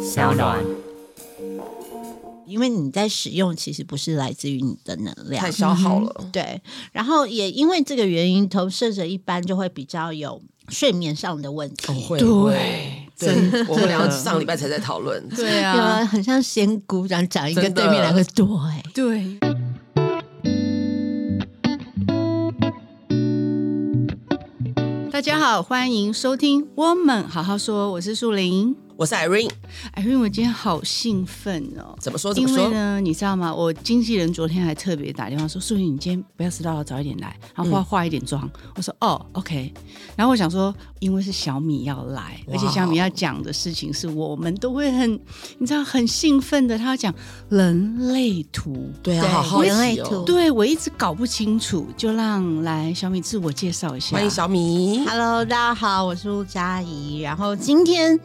小暖。因为你在使用，其实不是来自于你的能量，太消耗了。嗯、对，然后也因为这个原因，投射者一般就会比较有睡眠上的问题。哦、会对我们俩上礼拜才在讨论。对啊，很像仙姑这样讲一个对面两个对。对。大家好，欢迎收听《我们好好说》，我是树林。我是 Irene，Irene，我今天好兴奋哦！怎么说？怎么说？因为呢，你知道吗？我经纪人昨天还特别打电话说：“素云，你今天不要迟到，早一点来，然后化化一点妆。嗯”我说：“哦，OK。”然后我想说，因为是小米要来，而且小米要讲的事情是我们都会很，你知道，很兴奋的。他要讲人类图，对啊，好好人类图。对，我一直搞不清楚，就让来小米自我介绍一下。欢迎小米，Hello，大家好，我是陆佳怡。然后今天。嗯、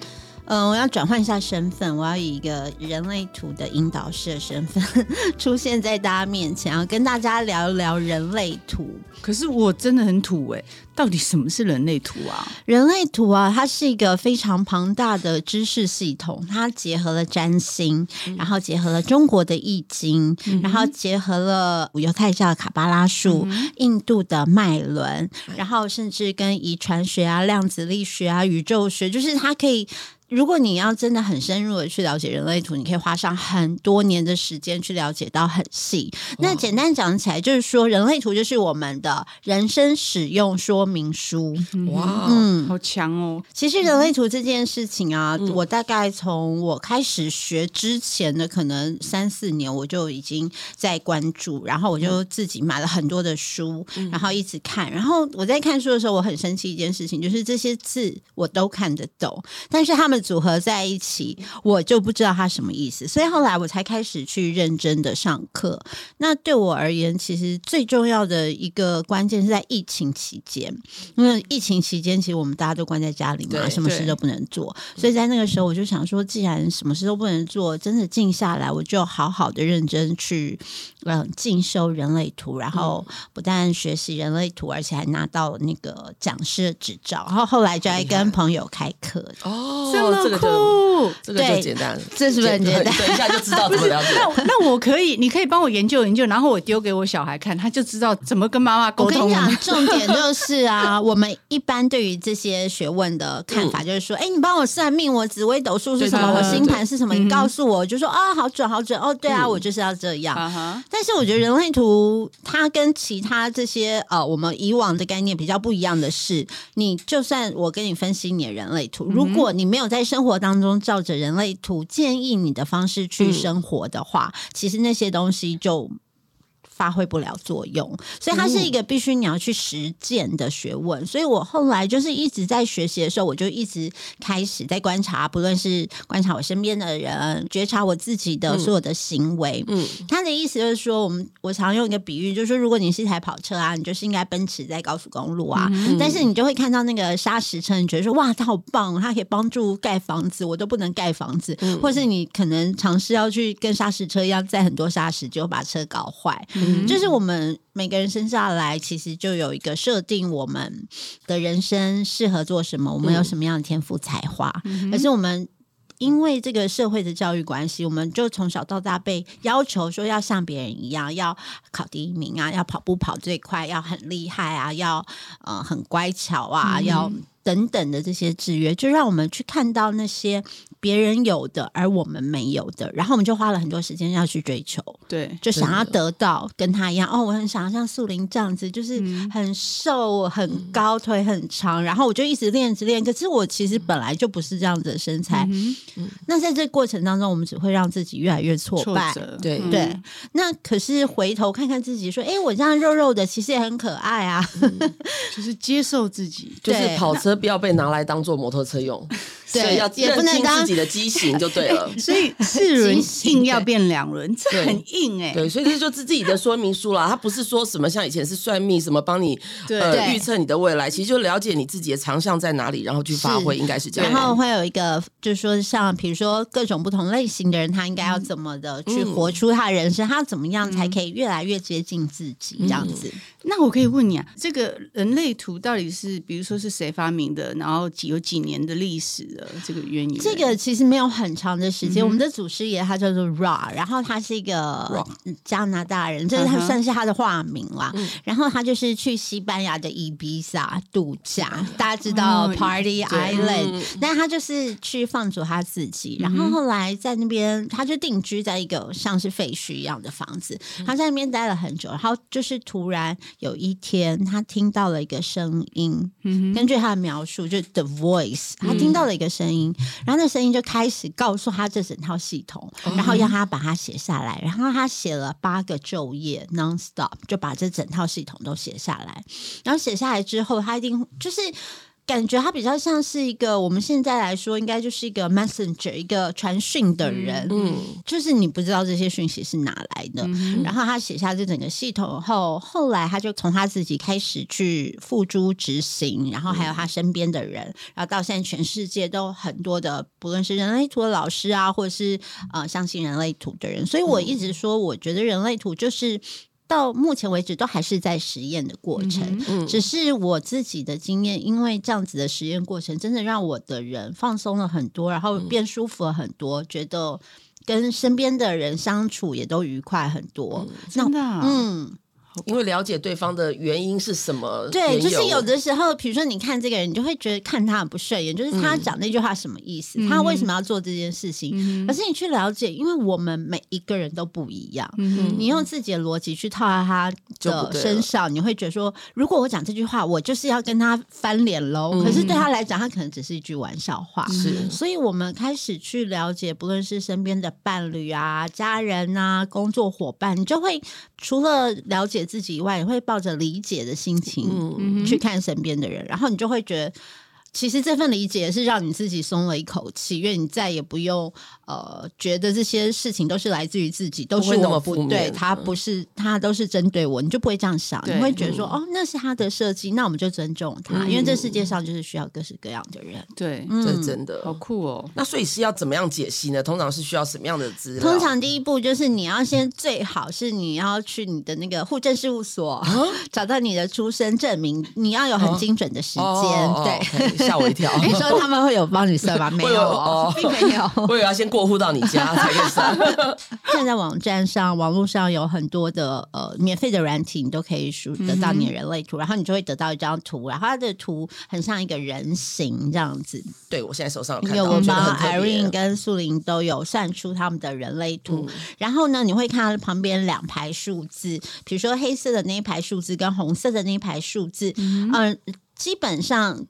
呃，我要转换一下身份，我要以一个人类图的引导师的身份 出现在大家面前，要跟大家聊一聊人类图。可是我真的很土哎，到底什么是人类图啊？人类图啊，它是一个非常庞大的知识系统，它结合了占星，然后结合了中国的易经，嗯、然后结合了犹太教的卡巴拉术、嗯、印度的脉轮，然后甚至跟遗传学啊、量子力学啊、宇宙学，就是它可以。如果你要真的很深入的去了解人类图，你可以花上很多年的时间去了解到很细。那简单讲起来，就是说人类图就是我们的人生使用说明书。哇，嗯，好强哦！其实人类图这件事情啊，嗯、我大概从我开始学之前的可能三四年，我就已经在关注，然后我就自己买了很多的书，然后一直看。然后我在看书的时候，我很生气一件事情，就是这些字我都看得懂，但是他们。组合在一起，我就不知道它什么意思，所以后来我才开始去认真的上课。那对我而言，其实最重要的一个关键是在疫情期间，因为疫情期间其实我们大家都关在家里嘛，什么事都不能做，所以在那个时候我就想说，既然什么事都不能做，真的静下来，我就好好的认真去嗯进修人类图，然后不但学习人类图，而且还拿到了那个讲师的执照，然后后来就还跟朋友开课哦。这个就这个就简单了，这是不是很简单？等一下就知道怎么了解。那那我可以，你可以帮我研究研究，然后我丢给我小孩看，他就知道怎么跟妈妈沟通。我跟你讲，重点就是啊，我们一般对于这些学问的看法就是说，哎、嗯，你帮我算命，我紫微斗数是什么，我星盘是什么，你告诉我，就说啊、哦，好准，好准。哦，对啊，我就是要这样。嗯、但是我觉得人类图它跟其他这些呃，我们以往的概念比较不一样的是，你就算我跟你分析你的人类图，如果你没有在在生活当中，照着人类图建议你的方式去生活的话，嗯、其实那些东西就。发挥不了作用，所以它是一个必须你要去实践的学问。所以我后来就是一直在学习的时候，我就一直开始在观察，不论是观察我身边的人，觉察我自己的所有的行为。嗯，他的意思就是说，我们我常用一个比喻，就是说，如果你是一台跑车啊，你就是应该奔驰在高速公路啊，嗯、但是你就会看到那个砂石车，你觉得说哇，它好棒，它可以帮助盖房子，我都不能盖房子，嗯、或是你可能尝试要去跟砂石车一样载很多砂石，就把车搞坏。就是我们每个人生下来，其实就有一个设定，我们的人生适合做什么，我们有什么样的天赋才华。嗯、可是我们因为这个社会的教育关系，我们就从小到大被要求说要像别人一样，要考第一名啊，要跑步跑最快，要很厉害啊，要呃很乖巧啊，嗯、要等等的这些制约，就让我们去看到那些。别人有的，而我们没有的，然后我们就花了很多时间要去追求，对，就想要得到跟他一样。哦，我很想要像素林这样子，就是很瘦、嗯、很高、腿很长，然后我就一直练，一直练。可是我其实本来就不是这样子的身材。嗯嗯、那在这过程当中，我们只会让自己越来越挫败。对对。嗯、那可是回头看看自己，说：“哎，我这样肉肉的，其实也很可爱啊。嗯”就是接受自己，就是跑车不要被拿来当做摩托车用。对，要也不能当自己的畸形就对了。所以四轮硬要变两轮，这很硬哎。对，所以这就是自己的说明书啦。它不是说什么像以前是算命，什么帮你呃预测你的未来，其实就了解你自己的长项在哪里，然后去发挥，应该是这样。然后会有一个，就是说像比如说各种不同类型的人，他应该要怎么的去活出他人生，他怎么样才可以越来越接近自己这样子。那我可以问你啊，这个人类图到底是，比如说是谁发明的？然后几有几年的历史的这个渊源？这个其实没有很长的时间。嗯、我们的祖师爷他叫做 Ra，然后他是一个加拿大人，这是他算是他的化名啦。嗯、然后他就是去西班牙的伊比萨度假，嗯、大家知道 Party Island，、嗯、但他就是去放逐他自己。然后后来在那边，他就定居在一个像是废墟一样的房子，他在那边待了很久，然后就是突然。有一天，他听到了一个声音。嗯、根据他的描述，就是 The Voice，他听到了一个声音，嗯、然后那声音就开始告诉他这整套系统，嗯、然后要他把它写下来。然后他写了八个昼夜 non-stop，就把这整套系统都写下来。然后写下来之后，他一定就是。感觉他比较像是一个，我们现在来说，应该就是一个 messenger，一个传讯的人。嗯，就是你不知道这些讯息是哪来的。嗯、然后他写下这整个系统后，后来他就从他自己开始去付诸执行，然后还有他身边的人，嗯、然后到现在全世界都很多的，不论是人类图的老师啊，或者是呃相信人类图的人。所以我一直说，我觉得人类图就是。到目前为止都还是在实验的过程，嗯嗯、只是我自己的经验，因为这样子的实验过程，真的让我的人放松了很多，然后变舒服了很多，嗯、觉得跟身边的人相处也都愉快很多，嗯、真的、啊，嗯。因为了解对方的原因是什么？对，就是有的时候，比如说你看这个人，你就会觉得看他很不顺眼，就是他讲那句话什么意思？嗯、他为什么要做这件事情？嗯、可是你去了解，因为我们每一个人都不一样，嗯、你用自己的逻辑去套在他的身上，你会觉得说，如果我讲这句话，我就是要跟他翻脸喽。嗯、可是对他来讲，他可能只是一句玩笑话。是、嗯，所以我们开始去了解，不论是身边的伴侣啊、家人啊、工作伙伴，你就会除了了解。自己以外，也会抱着理解的心情去看身边的人，嗯、然后你就会觉得。其实这份理解是让你自己松了一口气，因为你再也不用呃觉得这些事情都是来自于自己，都是我不对，他不是他都是针对我，你就不会这样想，你会觉得说、嗯、哦，那是他的设计，那我们就尊重他，嗯、因为这世界上就是需要各式各样的人。对，嗯、这是真的好酷哦。那所以是要怎么样解析呢？通常是需要什么样的资料？通常第一步就是你要先最好是你要去你的那个户政事务所、啊、找到你的出生证明，你要有很精准的时间，啊、对。吓我一跳！你说他们会有帮你算吗？没有哦，并没有。我以为要先过户到你家才可以算。现在网站上、网络上有很多的呃免费的软体，你都可以输得到你的人类图，嗯、然后你就会得到一张图，然后它的图很像一个人形这样子。对，我现在手上有我帮 Irene 跟素玲都有算出他们的人类图。嗯、然后呢，你会看到旁边两排数字，比如说黑色的那一排数字跟红色的那一排数字，嗯、呃，基本上。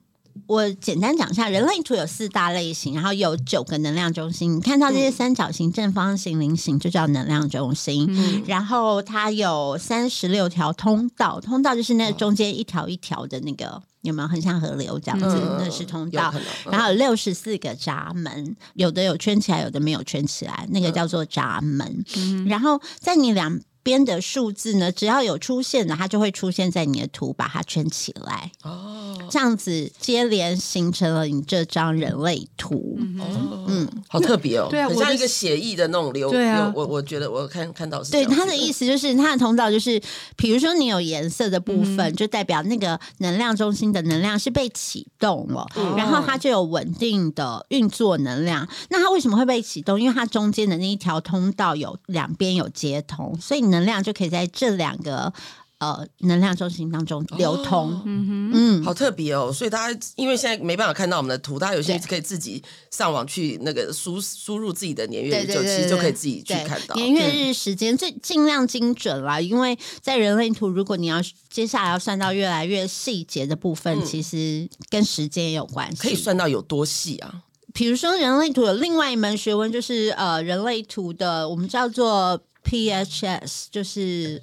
我简单讲一下，人类图有四大类型，然后有九个能量中心。你看到这些三角形、正方形、菱形，就叫能量中心。嗯、然后它有三十六条通道，通道就是那中间一条一条的那个，有没有很像河流这样子？嗯、那是通道。嗯、然后有六十四个闸门，有的有圈起来，有的没有圈起来，那个叫做闸门。嗯、然后在你两边的数字呢，只要有出现的，它就会出现在你的图，把它圈起来。哦，这样子接连形成了你这张人类图。哦，嗯，好特别哦，对啊，很像一个写意的那种流。对啊，我我觉得我看看到是。对，他的意思就是它的通道就是，比如说你有颜色的部分，就代表那个能量中心的能量是被启动了，然后它就有稳定的运作能量。那它为什么会被启动？因为它中间的那一条通道有两边有接通，所以能量就可以在这两个呃能量中心当中流通。哦、嗯哼，嗯，好特别哦。所以大家因为现在没办法看到我们的图，大家有些可以自己上网去那个输输入自己的年月日，就其实就可以自己去看到年月日时间，最尽量精准啦。因为在人类图，如果你要接下来要算到越来越细节的部分，嗯、其实跟时间也有关系。可以算到有多细啊？比如说人类图有另外一门学问，就是呃人类图的，我们叫做。PHS 就是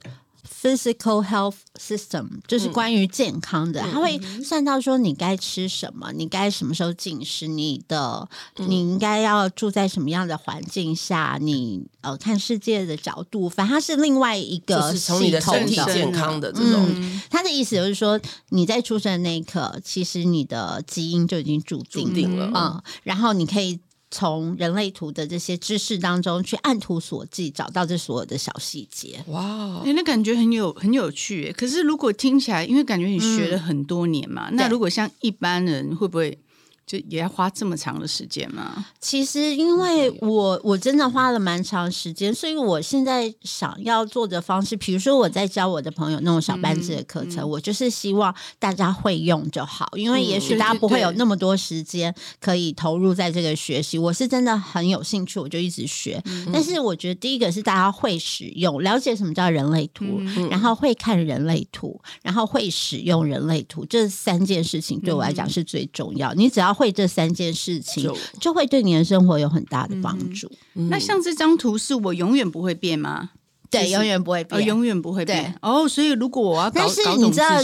Physical Health System，就是关于健康的，它、嗯、会算到说你该吃什么，你该什么时候进食，你的你应该要住在什么样的环境下，你呃看世界的角度，反正它是另外一个系统的，从你的身体健康的这种。他、嗯、的意思就是说，你在出生的那一刻，其实你的基因就已经注定了，嗯，然后你可以。从人类图的这些知识当中去按图索骥，找到这所有的小细节。哇，欸，那感觉很有很有趣。可是如果听起来，因为感觉你学了很多年嘛，嗯、那如果像一般人会不会？就也要花这么长的时间吗？其实，因为我我真的花了蛮长时间，所以我现在想要做的方式，比如说我在教我的朋友那种小班制的课程，嗯嗯、我就是希望大家会用就好，因为也许大家不会有那么多时间可以投入在这个学习。我是真的很有兴趣，我就一直学。嗯、但是我觉得第一个是大家会使用，了解什么叫人类图，嗯、然后会看人类图，然后会使用人类图，这三件事情对我来讲是最重要。你只要会这三件事情，就，会对你的生活有很大的帮助。那像这张图是我永远不会变吗？对，永远不会变，哦、永远不会变。哦，所以如果我要搞，但是你知道。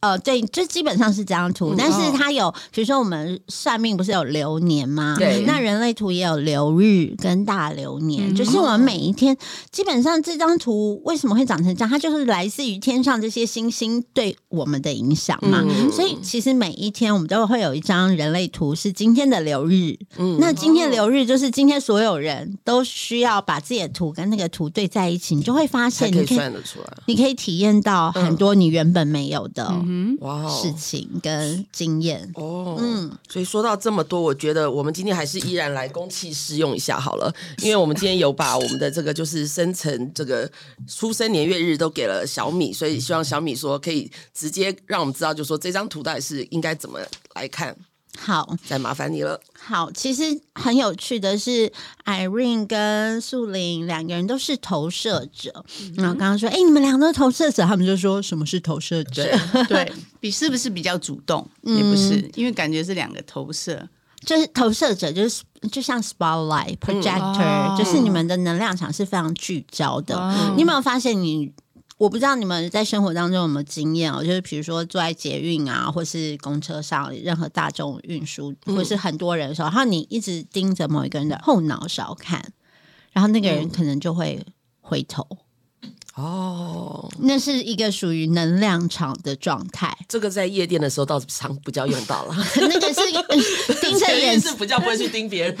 呃，对，就基本上是这张图，嗯、但是它有，比如说我们算命不是有流年吗？对，那人类图也有流日跟大流年，嗯、就是我们每一天，基本上这张图为什么会长成这样？它就是来自于天上这些星星对我们的影响嘛。嗯、所以其实每一天我们都会有一张人类图是今天的流日，嗯，那今天流日就是今天所有人都需要把自己的图跟那个图对在一起，你就会发现，你可以算得出来，你可以体验到很多你原本没有的。嗯嗯，哇，事情跟经验。哦，嗯，所以说到这么多，我觉得我们今天还是依然来公器试用一下好了，因为我们今天有把我们的这个就是生辰这个出生年月日都给了小米，所以希望小米说可以直接让我们知道，就说这张图到底是应该怎么来看。好，再麻烦你了。好，其实很有趣的是，Irene 跟素玲两个人都是投射者。嗯、然后刚刚说，哎，你们两个都是投射者，他们就说什么是投射者？对，比是不是比较主动？嗯、也不是，因为感觉是两个投射，就是投射者，就是就像 spotlight projector，、嗯、就是你们的能量场是非常聚焦的。嗯、你有没有发现你？我不知道你们在生活当中有没有经验哦，就是比如说坐在捷运啊，或是公车上，任何大众运输，或是很多人的时候，然后你一直盯着某一个人的后脑勺看，然后那个人可能就会回头。哦，那是一个属于能量场的状态。这个在夜店的时候倒是常不叫用到了。那个是 盯着眼是不叫不会去盯别人。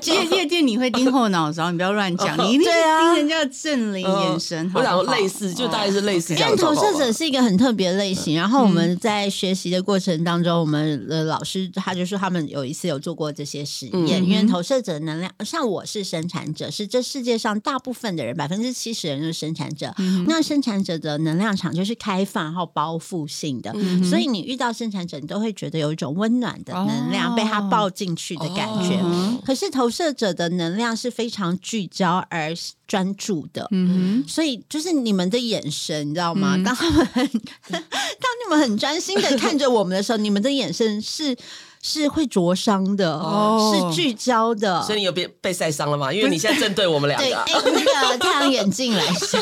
其实夜店你会盯后脑勺，你不要乱讲，你一定是盯人家的正脸眼神。我想类似，就大概是类似这样。因为投射者是一个很特别的类型。然后我们在学习的过程当中，我们的老师他就说他们有一次有做过这些实验。因为投射者能量，像我是生产者，是这世界上大部分的人百分之七十人都是生产者，嗯、那生产者的能量场就是开放然后包覆性的，嗯、所以你遇到生产者，你都会觉得有一种温暖的能量、哦、被他抱进去的感觉。哦、可是投射者的能量是非常聚焦而专注的，嗯哼，所以就是你们的眼神，你知道吗？嗯、当他们 当你们很专心的看着我们的时候，你们的眼神是。是会灼伤的，哦、是聚焦的，所以你有被被晒伤了吗？因为你现在正对我们两个，对 哎，那个太阳眼镜来一下。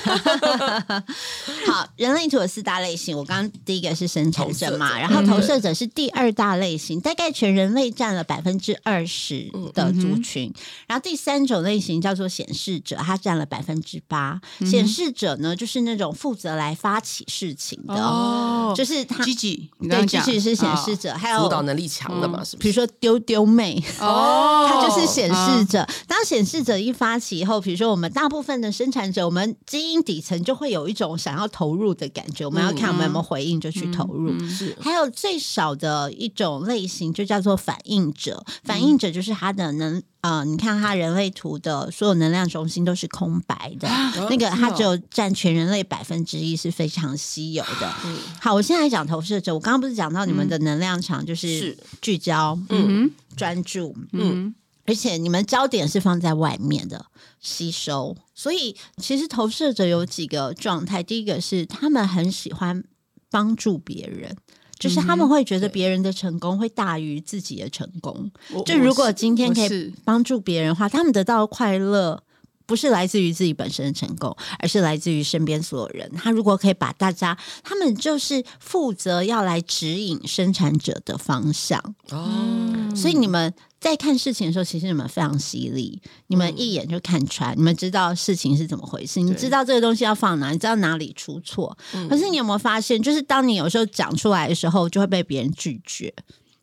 好，人类图有四大类型，我刚刚第一个是生产者嘛，者。然后投射者是第二大类型，嗯、大概全人类占了百分之二十的族群，嗯、然后第三种类型叫做显示者，它占了百分之八。显、嗯、示者呢，就是那种负责来发起事情的，哦，就是他积极，对，积极是显示者，哦、还有辅导能力强的。比如说丢丢妹哦，它就是显示者。当显示者一发起以后，比如说我们大部分的生产者，我们基因底层就会有一种想要投入的感觉。我们要看我们有没有回应，就去投入。是，还有最少的一种类型，就叫做反应者。反应者就是他的能。呃，你看他人类图的所有能量中心都是空白的，那个它只有占全人类百分之一，是非常稀有的。好，我现在讲投射者，我刚刚不是讲到你们的能量场就是聚焦，嗯，专注，嗯，而且你们焦点是放在外面的吸收，所以其实投射者有几个状态，第一个是他们很喜欢帮助别人。就是他们会觉得别人的成功会大于自己的成功。嗯、就如果今天可以帮助别人的话，他们得到快乐不是来自于自己本身的成功，而是来自于身边所有人。他如果可以把大家，他们就是负责要来指引生产者的方向。哦，所以你们。在看事情的时候，其实你们非常犀利，你们一眼就看穿，嗯、你们知道事情是怎么回事，你知道这个东西要放哪，你知道哪里出错。嗯、可是你有没有发现，就是当你有时候讲出来的时候，就会被别人拒绝。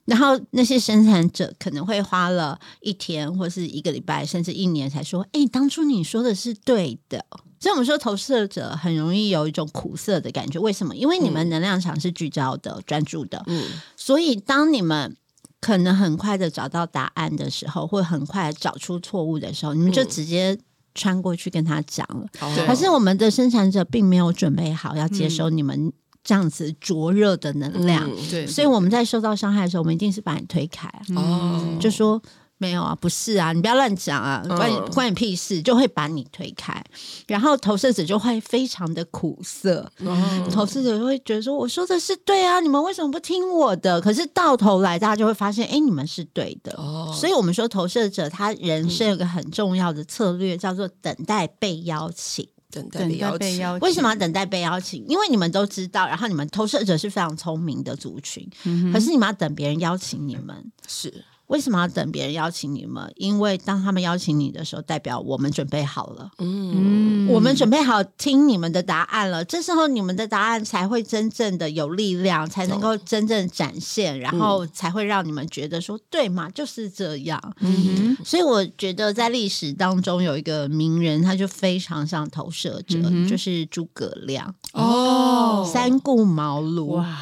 然后那些生产者可能会花了一天或是一个礼拜，甚至一年才说：“哎，当初你说的是对的。”所以我们说投射者很容易有一种苦涩的感觉。为什么？因为你们能量场是聚焦的、嗯、专注的。嗯，所以当你们可能很快的找到答案的时候，或很快找出错误的时候，你们就直接穿过去跟他讲了。嗯、可是我们的生产者并没有准备好要接收你们。这样子灼热的能量，嗯、对，所以我们在受到伤害的时候，我们一定是把你推开，哦、嗯，就说没有啊，不是啊，你不要乱讲啊，关你、嗯、关你屁事，就会把你推开，然后投射者就会非常的苦涩，嗯、投射者就会觉得说，我说的是对啊，你们为什么不听我的？可是到头来，大家就会发现，哎，你们是对的，哦，所以我们说投射者他人生有个很重要的策略，叫做等待被邀请。等待被邀请，为什么要等待被邀请？因为你们都知道，然后你们投射者是非常聪明的族群，嗯、可是你们要等别人邀请你们是。为什么要等别人邀请你们？因为当他们邀请你的时候，代表我们准备好了。嗯，我们准备好听你们的答案了。这时候你们的答案才会真正的有力量，才能够真正展现，嗯、然后才会让你们觉得说对嘛，就是这样。嗯，所以我觉得在历史当中有一个名人，他就非常像投射者，嗯、就是诸葛亮。哦，三顾茅庐哇。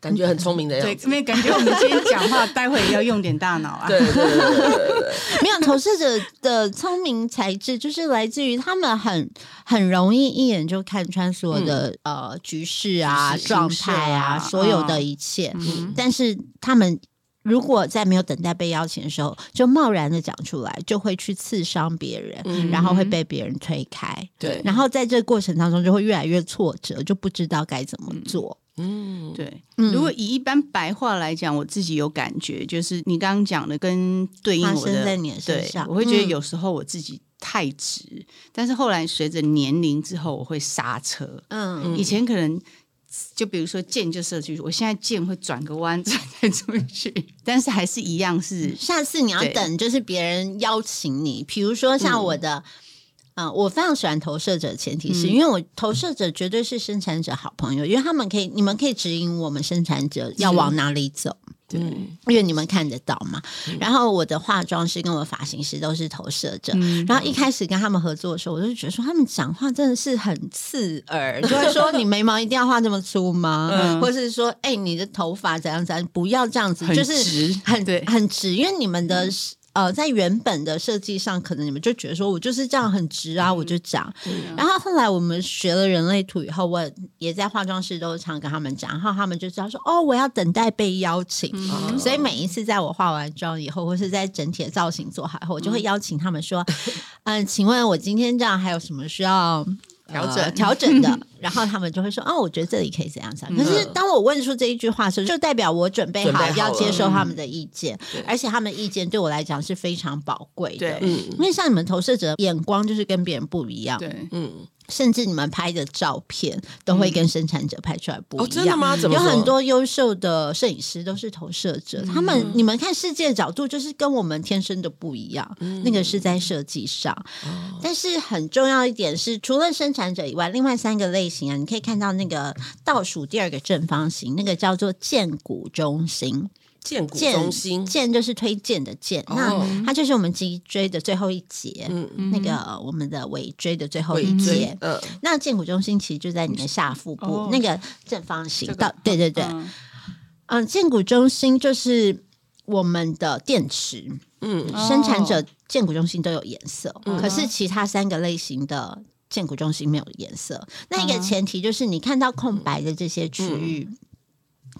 感觉很聪明的样子，对，因为感觉我们今天讲话，待会也要用点大脑啊。对对对对对，没有投射者的聪明才智，就是来自于他们很很容易一眼就看穿所有的、嗯、呃局势啊、状态啊、啊所有的一切。嗯、但是他们如果在没有等待被邀请的时候，就贸然的讲出来，就会去刺伤别人，嗯、然后会被别人推开。对，然后在这个过程当中，就会越来越挫折，就不知道该怎么做。嗯嗯，对。如果以一般白话来讲，我自己有感觉，就是你刚刚讲的跟对应我的，在你的身上，对，我会觉得有时候我自己太直，嗯、但是后来随着年龄之后，我会刹车。嗯，以前可能就比如说箭就射出去，我现在箭会转个弯再出去，但是还是一样是。下次你要等，就是别人邀请你，比如说像我的。嗯嗯，我非常喜欢投射者，前提是因为我投射者绝对是生产者好朋友，因为他们可以，你们可以指引我们生产者要往哪里走，对，因为你们看得到嘛。然后我的化妆师跟我的发型师都是投射者，然后一开始跟他们合作的时候，我就觉得说他们讲话真的是很刺耳，就会说 你眉毛一定要画这么粗吗？或是说，哎，你的头发怎样怎样，不要这样子，就是很对，很直，因为你们的。呃，在原本的设计上，可能你们就觉得说我就是这样很直啊，嗯、我就讲。嗯、然后后来我们学了人类图以后，我也在化妆室都常跟他们讲，然后他们就知道说哦，我要等待被邀请。嗯、所以每一次在我化完妆以后，或是在整体的造型做好以后，我就会邀请他们说，嗯、呃，请问我今天这样还有什么需要？调整调整的，然后他们就会说：“哦，我觉得这里可以怎样怎样。”可是当我问出这一句话的时候，就代表我准备好要接受他们的意见，而且他们的意见对我来讲是非常宝贵的。嗯，因为像你们投射者眼光就是跟别人不一样。对，嗯。甚至你们拍的照片都会跟生产者拍出来不一样。真的吗？怎么有很多优秀的摄影师都是投射者，他们你们看世界的角度就是跟我们天生的不一样。那个是在设计上，但是很重要一点是，除了生产者以外，另外三个类型啊，你可以看到那个倒数第二个正方形，那个叫做荐骨中心。荐骨中心，荐就是推荐的荐，哦、那它就是我们脊椎的最后一节，嗯、那个我们的尾椎的最后一节。嗯，那荐骨中心其实就在你的下腹部，哦、那个正方形。到、这个、对对对，嗯，荐骨中心就是我们的电池。嗯，生产者荐骨中心都有颜色，嗯、可是其他三个类型的荐骨中心没有颜色。嗯、那一个前提就是你看到空白的这些区域。嗯嗯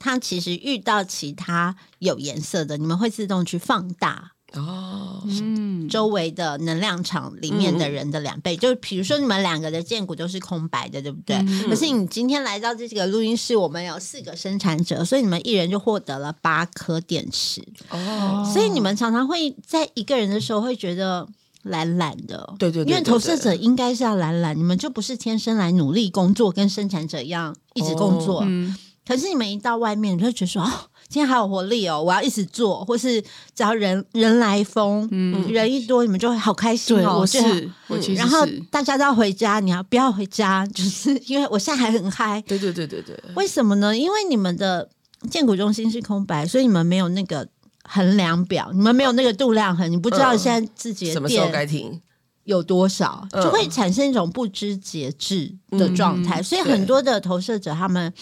它其实遇到其他有颜色的，你们会自动去放大哦，嗯，周围的能量场里面的人的两倍。嗯、就比如说你们两个的荐骨都是空白的，对不对？嗯、可是你今天来到这个录音室，我们有四个生产者，所以你们一人就获得了八颗电池哦。所以你们常常会在一个人的时候会觉得懒懒的，对对，对，对，对，因为投射者应该是要懒懒，你们就不是天生来努力工作，跟生产者一样一直工作。哦嗯可是你们一到外面，你就会觉得说哦，今天好有活力哦，我要一直做，或是只要人人来疯，嗯，人一多，你们就会好开心哦。我是，我其实是。然后大家都要回家，你要不要回家？就是 因为我现在还很嗨。对对对对对。为什么呢？因为你们的建股中心是空白，所以你们没有那个衡量表，你们没有那个度量衡，你不知道现在自己的什么时候该停。有多少就会产生一种不知节制的状态，嗯、所以很多的投射者他们。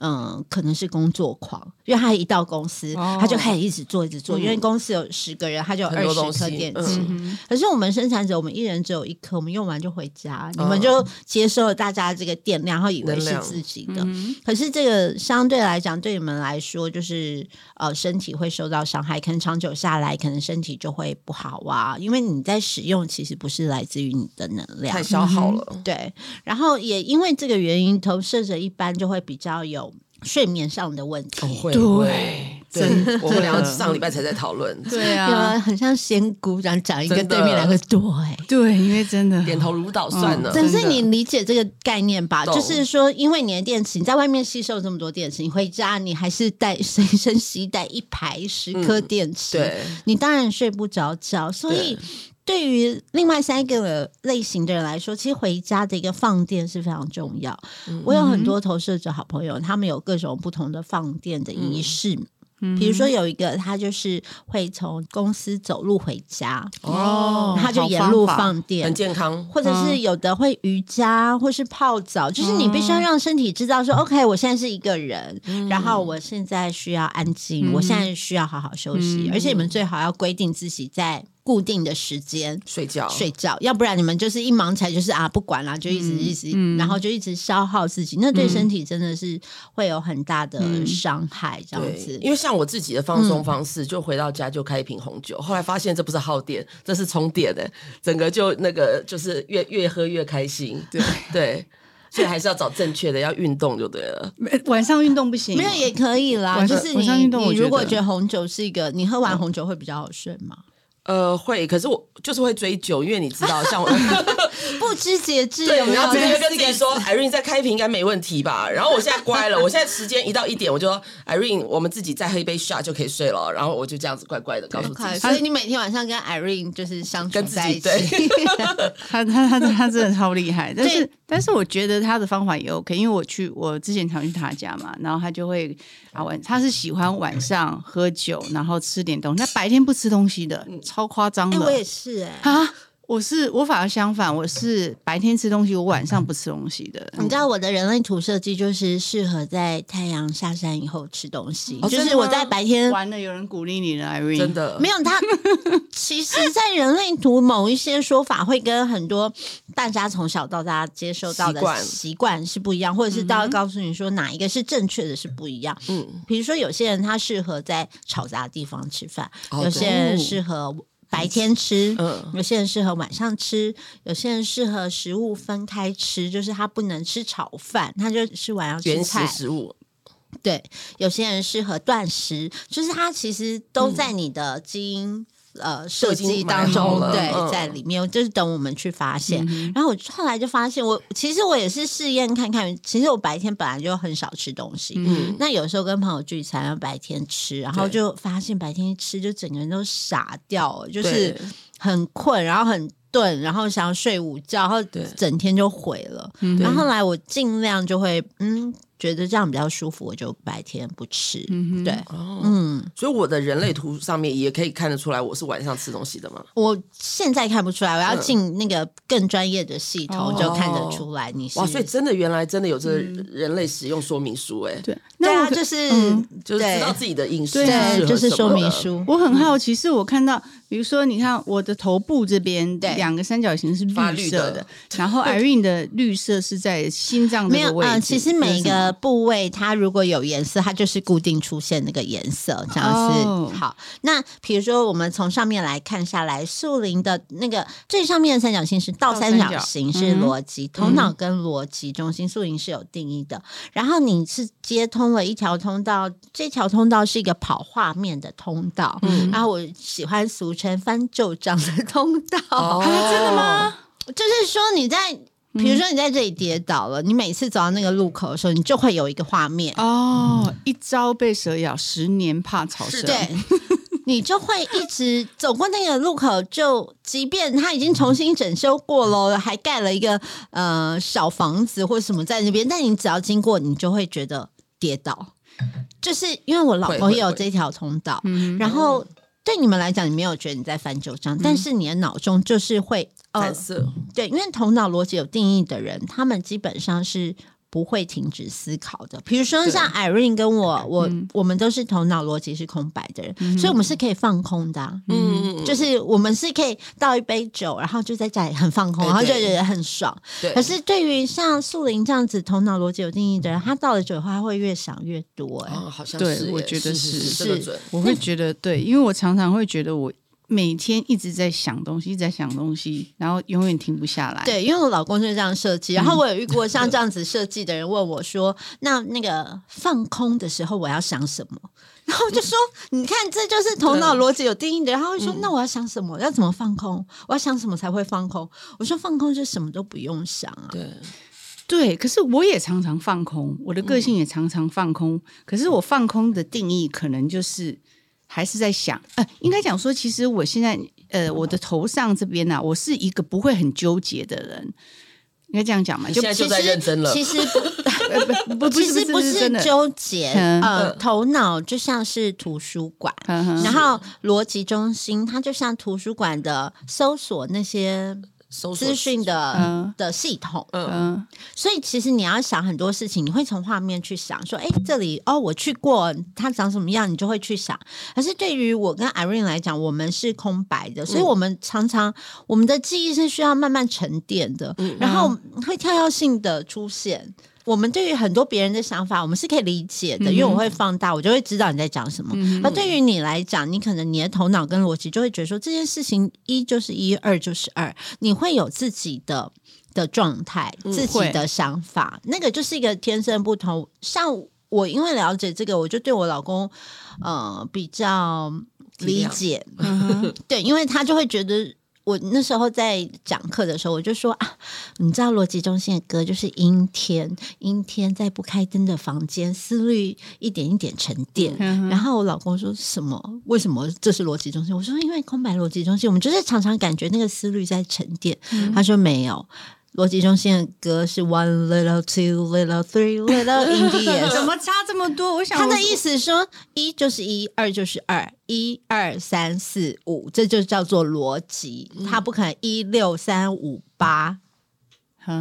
嗯，可能是工作狂，因为他一到公司，哦、他就开始一直做，一直做。嗯、因为公司有十个人，他就有二十颗电池。嗯、可是我们生产者，我们一人只有一颗，我们用完就回家。嗯、你们就接受了大家这个电量，然后以为是自己的。嗯、可是这个相对来讲，对你们来说，就是呃，身体会受到伤害，可能长久下来，可能身体就会不好啊。因为你在使用，其实不是来自于你的能量，太消耗了。嗯、对，然后也因为这个原因，投射者一般就会比较有。睡眠上的问题，会对，真的，我们两个上礼拜才在讨论，对啊，很像仙姑这样讲一个对面两个对，对，因为真的。点头如捣蒜了。但是你理解这个概念吧？就是说，因为你的电池，你在外面吸收这么多电池，你回家你还是带随身携带一排十颗电池，对，你当然睡不着觉，所以。对于另外三个类型的人来说，其实回家的一个放电是非常重要。嗯、我有很多投射者好朋友，他们有各种不同的放电的仪式。嗯比如说有一个，他就是会从公司走路回家，哦，他就沿路放电，很健康。或者是有的会瑜伽，或是泡澡，就是你必须要让身体知道说，OK，我现在是一个人，然后我现在需要安静，我现在需要好好休息，而且你们最好要规定自己在。固定的时间睡觉，睡觉，要不然你们就是一忙起来就是啊，不管啦，就一直一直，嗯、然后就一直消耗自己，嗯、那对身体真的是会有很大的伤害。这样子，因为像我自己的放松方式，就回到家就开一瓶红酒，嗯、后来发现这不是耗电，这是充电的，整个就那个就是越越喝越开心。对 对，所以还是要找正确的，要运动就对了。晚上运动不行，没有也可以啦。就是你你如果觉得红酒是一个，你喝完红酒会比较好睡吗？呃，会，可是我就是会追酒，因为你知道，像我 不知节制，对，然后直接跟自己说，Irene 再开瓶应该没问题吧？然后我现在乖了，我现在时间一到一点，我就说 Irene，我们自己再喝一杯 shot 就可以睡了。然后我就这样子乖乖的告诉自己，所以你每天晚上跟 Irene 就是相处在一起，他他他他真的超厉害，但是但是我觉得他的方法也 OK，因为我去我之前常去他家嘛，然后他就会啊晚他是喜欢晚上喝酒，然后吃点东西，他白天不吃东西的。超夸张的，欸、我也是哎、欸，啊，我是我反而相反，我是白天吃东西，我晚上不吃东西的。你知道我的人类图设计就是适合在太阳下山以后吃东西，哦、就是我在白天完了，有人鼓励你了，Irene，真的没有他。其实，在人类图某一些说法会跟很多大家从小到大接受到的习惯是不一样，或者是到要告诉你说哪一个是正确的，是不一样。嗯，比如说有些人他适合在吵杂的地方吃饭，哦、有些人适合。白天吃，嗯，有些人适合晚上吃，有些人适合食物分开吃，就是他不能吃炒饭，他就吃完要吃菜食物。对，有些人适合断食，就是他其实都在你的基因。嗯呃，设计当中，对，在里面，就是等我们去发现。嗯、然后我后来就发现我，我其实我也是试验看看。其实我白天本来就很少吃东西，嗯，那有时候跟朋友聚餐，白天吃，然后就发现白天一吃，就整个人都傻掉了，就是很困，然后很顿，然后想要睡午觉，然后整天就毁了。然后后来我尽量就会，嗯。觉得这样比较舒服，我就白天不吃。嗯，对，哦、嗯，所以我的人类图上面也可以看得出来，我是晚上吃东西的吗？我现在看不出来，我要进那个更专业的系统、嗯、就看得出来。你是哇，所以真的原来真的有这人类使用说明书哎、欸，对，那我就是、嗯、就是知道自己的饮食对，对，就是说明书。我很好奇，是我看到。比如说，你看我的头部这边，两个三角形是绿色的，然后 Irene 的绿色是在心脏。没有，嗯，其实每个部位它如果有颜色，它就是固定出现那个颜色，这样是、哦、好。那比如说，我们从上面来看下来，树林的那个最上面的三角形是倒三角形，是逻辑，嗯、头脑跟逻辑中心，树林是有定义的。然后你是接通了一条通道，这条通道是一个跑画面的通道。嗯，然后我喜欢俗。称翻旧账的通道，哦、真的吗？就是说你在，比如说你在这里跌倒了，嗯、你每次走到那个路口的时候，你就会有一个画面哦，嗯、一朝被蛇咬，十年怕草绳。对，你就会一直走过那个路口，就即便它已经重新整修过了，还盖了一个呃小房子或什么在那边，但你只要经过，你就会觉得跌倒。就是因为我老婆也有这条通道，嗯然后对你们来讲，你没有觉得你在翻旧账，但是你的脑中就是会呃反，射，对，因为头脑逻辑有定义的人，他们基本上是。不会停止思考的，比如说像 Irene 跟我，我、嗯我们都是头脑逻辑是空白的人，嗯所以我们是可以放空的、啊。嗯，就是我们是可以倒一杯酒，然后就在家里很放空，哎然后就觉得很爽。对。可是对于像素玲这样子头脑逻辑有定义的人，他倒了酒以后，他会越想越多、欸。哎、哦，好像对是耶，我觉得是是这个准。我会觉得对，因为我常常会觉得我每天一直在想东西，一直在想东西，然后永远停不下来。对，因为我老公就是这样设计。然后我有遇过像这样子设计的人问我说：“那那个放空的时候我要想什么？”然后就说：“你看，这就是头脑逻辑有定义的。”然后会说：“那我要想什么？要怎么放空？我要想什么才会放空？”我说：“放空就什么都不用想啊。”对，对，可是我也常常放空，我的个性也常常放空。可是我放空的定义可能就是还是在想，呃，应该讲说，其实我现在呃，我的头上这边呢、啊，我是一个不会很纠结的人，应该这样讲嘛？就现在就在认真了。其实不，不不其实不是纠结，嗯呃，头脑就像是图书馆，然后逻辑中心它就像图书馆的搜索那些资讯的、嗯的系统。嗯，嗯所以其实你要想很多事情，你会从画面去想，说，哎，这里哦，我去过，它长什么样，你就会去想。可是对于我跟 Irene 来讲，我们是空白的，所以我们常常我们的记忆是需要慢慢沉淀的，然后会跳跃性的出现。我们对于很多别人的想法，我们是可以理解的，因为我会放大，我就会知道你在讲什么。而对于你来讲，你可能你的头脑跟逻辑就会觉得说，这件事情一就是一，二就是二，你会有自己的的状态、自己的想法，那个就是一个天生不同。像我因为了解这个，我就对我老公呃比较理解，对，因为他就会觉得。我那时候在讲课的时候，我就说啊，你知道逻辑中心的歌就是阴天，阴天在不开灯的房间，思虑一点一点沉淀。嗯然后我老公说什么？为什么这是逻辑中心？我说因为空白逻辑中心，我们就是常常感觉那个思虑在沉淀。嗯他说没有。逻辑中心的歌是 One little two little three little Indians，怎么差这么多？我想他的意思说，一就是一，二就是二，一二三四五，这就叫做逻辑。他不可能一六三五八，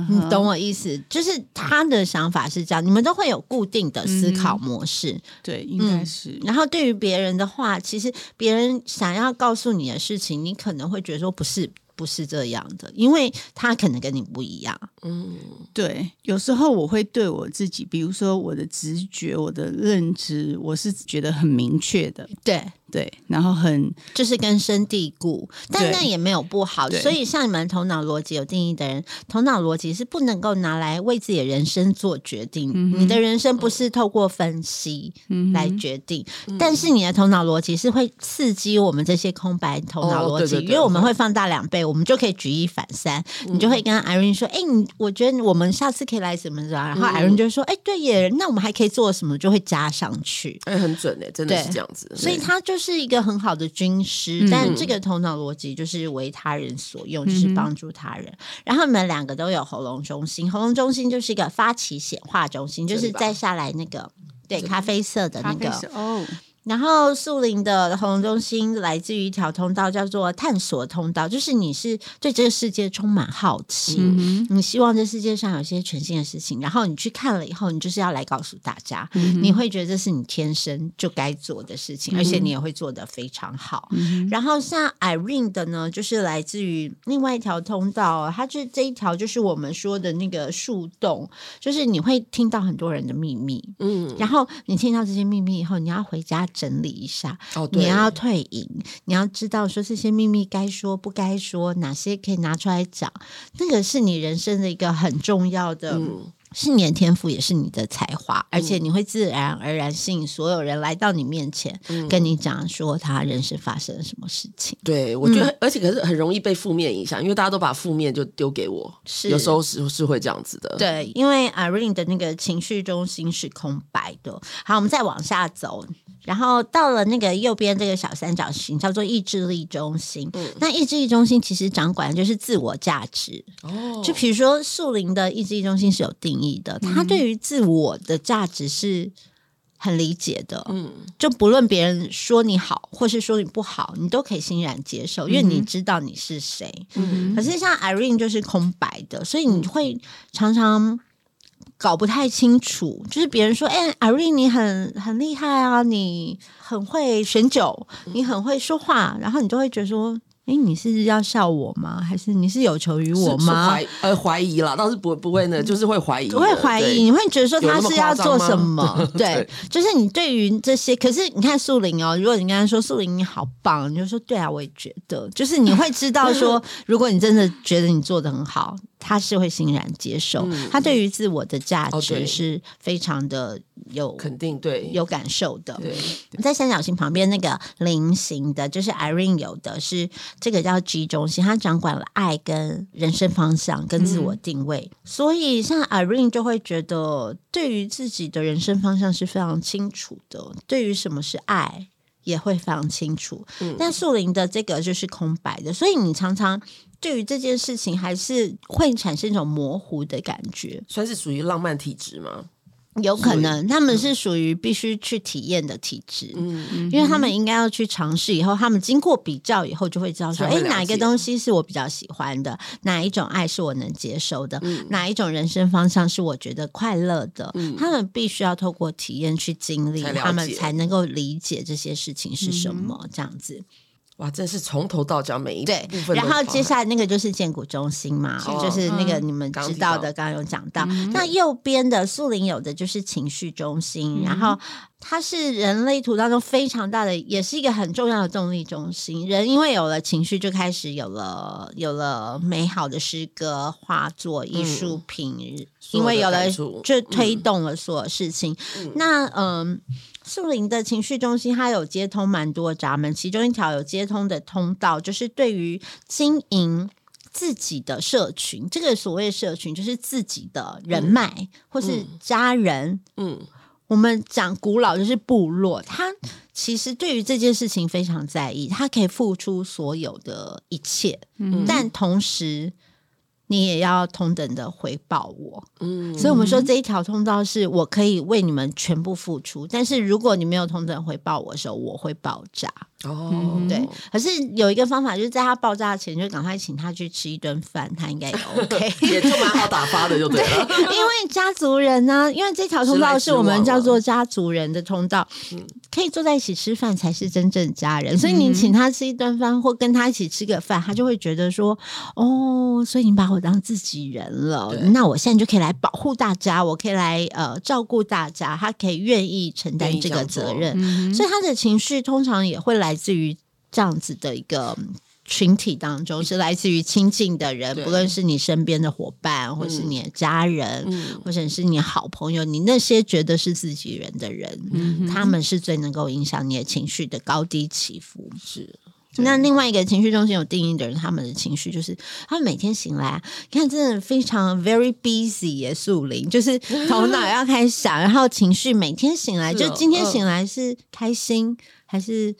你懂我意思？就是他的想法是这样，你们都会有固定的思考模式。对，应该是。然后对于别人的话，其实别人想要告诉你的事情，你可能会觉得说不是。不是这样的，因为他可能跟你不一样。嗯，对，有时候我会对我自己，比如说我的直觉、我的认知，我是觉得很明确的。对对，然后很就是根深蒂固，但那也没有不好。所以像你们头脑逻辑有定义的人，头脑逻辑是不能够拿来为自己的人生做决定。嗯、你的人生不是透过分析来决定，嗯、但是你的头脑逻辑是会刺激我们这些空白头脑逻辑，哦、对对对，因为我们会放大两倍。我们就可以举一反三，嗯、你就会跟 Irene 说：“哎，你我觉得我们下次可以来什么什么。”然后 Irene 就说：“哎，对耶，那我们还可以做什么？”就会加上去。哎，很准哎，真的是这样子。所以他就是一个很好的军师，但这个头脑逻辑就是为他人所用，嗯、就是帮助他人。然后你们两个都有喉咙中心，喉咙中心就是一个发起显化中心，就是再下来那个对咖啡色的那个哦。然后树林的喉咙中心来自于一条通道，叫做探索通道，就是你是对这个世界充满好奇，嗯、你希望这世界上有些全新的事情，然后你去看了以后，你就是要来告诉大家，嗯、你会觉得这是你天生就该做的事情，嗯、而且你也会做得非常好。嗯、然后像 Irene 的呢，就是来自于另外一条通道，它就这一条就是我们说的那个树洞，就是你会听到很多人的秘密，嗯，然后你听到这些秘密以后，你要回家。整理一下，哦、你要退隐，你要知道说这些秘密该说不该说，哪些可以拿出来讲，那个是你人生的一个很重要的。嗯是你的天赋，也是你的才华，嗯、而且你会自然而然吸引所有人来到你面前，嗯、跟你讲说他人生发生了什么事情。对，我觉得，嗯、而且可是很容易被负面影响，因为大家都把负面就丢给我，是有时候是是会这样子的。对，因为 Irene 的那个情绪中心是空白的。好，我们再往下走，然后到了那个右边这个小三角形，叫做意志力中心。嗯、那意志力中心其实掌管的就是自我价值。哦，就比如说树林的意志力中心是有定义的，他对于自我的价值是很理解的，嗯，就不论别人说你好，或是说你不好，你都可以欣然接受，因为你知道你是谁。嗯，可是像 Irene 就是空白的，所以你会常常搞不太清楚。就是别人说：“哎，Irene 你很很厉害啊，你很会选酒，你很会说话。”然后你就会觉得说。哎，你是要笑我吗？还是你是有求于我吗？怀呃怀疑啦，倒是不不会呢，就是会怀疑，不会怀疑，你会觉得说他是要做什么？对，对，就是你对于这些，可是你看素玲哦，如果你刚才说素玲你好棒，你就说对啊，我也觉得，就是你会知道说，如果你真的觉得你做的很好。他是会欣然接受，嗯、他对于自我的价值是非常的有肯定，对，有感受的。对，在三角形旁边那个菱形的，就是 Irene 有的是这个叫 G 中心，它掌管了爱跟人生方向跟自我定位。嗯、所以像 Irene 就会觉得，对于自己的人生方向是非常清楚的，对于什么是爱也会非常清楚。嗯、但树林的这个就是空白的，所以你常常。对于这件事情，还是会产生一种模糊的感觉，算是属于浪漫体质吗？有可能，他们是属于必须去体验的体质，嗯，因为他们应该要去尝试，以后他们经过比较以后，就会知道说，哎，哪一个东西是我比较喜欢的，哪一种爱是我能接受的，嗯、哪一种人生方向是我觉得快乐的，嗯、他们必须要透过体验去经历，他们才能够理解这些事情是什么，嗯、这样子。哇，真是从头到脚每一部分。然后接下来那个就是建骨中心嘛，哦、就是那个你们知道的，刚刚有讲到。嗯、那右边的树林有的就是情绪中心，嗯、然后它是人类图当中非常大的，也是一个很重要的动力中心。人因为有了情绪，就开始有了有了美好的诗歌、画作、艺术品，嗯、因为有了就推动了所有事情。嗯、那嗯。速玲的情绪中心，它有接通蛮多闸门，其中一条有接通的通道，就是对于经营自己的社群，这个所谓社群就是自己的人脉、嗯、或是家人。嗯，我们讲古老就是部落，他其实对于这件事情非常在意，他可以付出所有的一切，嗯、但同时。你也要同等的回报我，嗯，所以我们说这一条通道是我可以为你们全部付出，但是如果你没有同等回报我的时候，我会爆炸。哦，对，可是有一个方法，就是在他爆炸前就赶快请他去吃一顿饭，他应该也 OK，也就蛮好打发的，就对了。对，因为家族人呢、啊，因为这条通道是我们叫做家族人的通道，可以坐在一起吃饭才是真正家人。所以你请他吃一顿饭，或跟他一起吃个饭，他就会觉得说，哦，所以你把我当自己人了，那我现在就可以来保护大家，我可以来呃照顾大家，他可以愿意承担这个责任，所以他的情绪通常也会来。来自于这样子的一个群体当中，是来自于亲近的人，对。不论是你身边的伙伴，或是你的家人，嗯、或者是你好朋友，你那些觉得是自己人的人，嗯、他们是最能够影响你的情绪的高低起伏。是，那另外一个情绪中心有定义的人，他们的情绪就是他们每天醒来，你看真的非常 very busy 耶，树林就是 头脑要开始想，然后情绪每天醒来，哦、就今天醒来是开心、呃、还是？